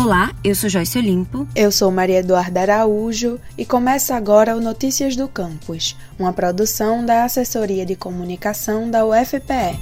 Olá, eu sou Joyce Olimpo. Eu sou Maria Eduarda Araújo e começa agora o Notícias do Campus, uma produção da Assessoria de Comunicação da UFPE.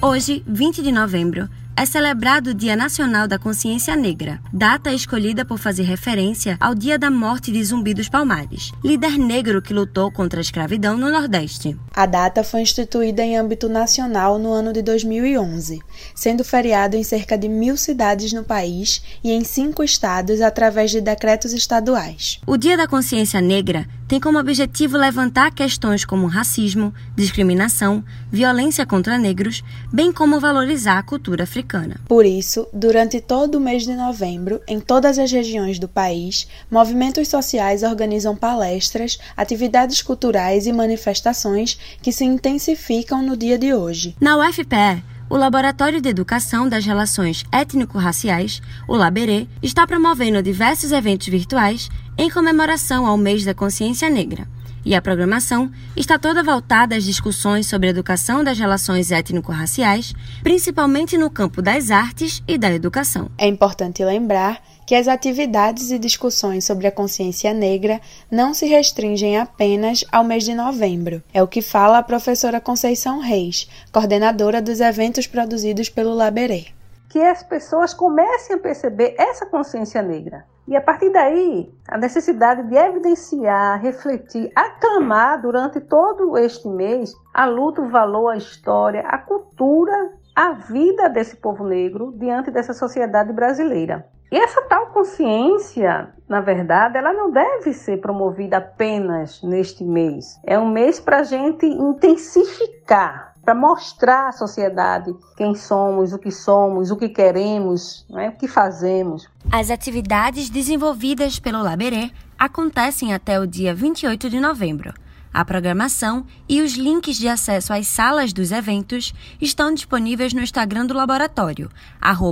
Hoje, 20 de novembro, é celebrado o Dia Nacional da Consciência Negra, data escolhida por fazer referência ao dia da morte de Zumbi dos Palmares, líder negro que lutou contra a escravidão no Nordeste. A data foi instituída em âmbito nacional no ano de 2011, sendo feriado em cerca de mil cidades no país e em cinco estados através de decretos estaduais. O Dia da Consciência Negra tem como objetivo levantar questões como racismo, discriminação, violência contra negros, bem como valorizar a cultura africana. Por isso, durante todo o mês de novembro, em todas as regiões do país, movimentos sociais organizam palestras, atividades culturais e manifestações que se intensificam no dia de hoje. Na UFPE, o Laboratório de Educação das Relações Étnico-Raciais, o LABERê, está promovendo diversos eventos virtuais em comemoração ao mês da consciência negra. E a programação está toda voltada às discussões sobre a educação das relações étnico-raciais, principalmente no campo das artes e da educação. É importante lembrar que as atividades e discussões sobre a consciência negra não se restringem apenas ao mês de novembro. É o que fala a professora Conceição Reis, coordenadora dos eventos produzidos pelo Laberê que as pessoas comecem a perceber essa consciência negra. E a partir daí, a necessidade de evidenciar, refletir, aclamar durante todo este mês a luta, o valor, a história, a cultura, a vida desse povo negro diante dessa sociedade brasileira. E essa tal consciência, na verdade, ela não deve ser promovida apenas neste mês. É um mês para a gente intensificar para mostrar à sociedade quem somos, o que somos, o que queremos, né, o que fazemos. As atividades desenvolvidas pelo Laberê acontecem até o dia 28 de novembro. A programação e os links de acesso às salas dos eventos estão disponíveis no Instagram do laboratório,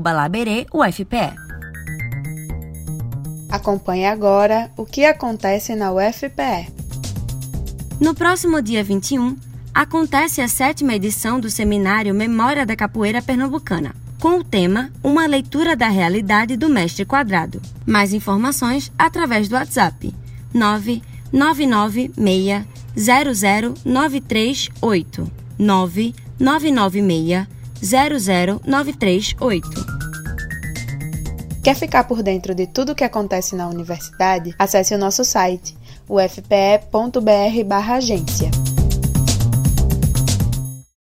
laberê-ufpe. Acompanhe agora o que acontece na UFPE. No próximo dia 21, acontece a sétima edição do seminário Memória da Capoeira Pernambucana, com o tema Uma leitura da realidade do mestre quadrado. Mais informações através do WhatsApp 999600938 999600938 Quer ficar por dentro de tudo o que acontece na universidade? Acesse o nosso site ufpe.br/agência.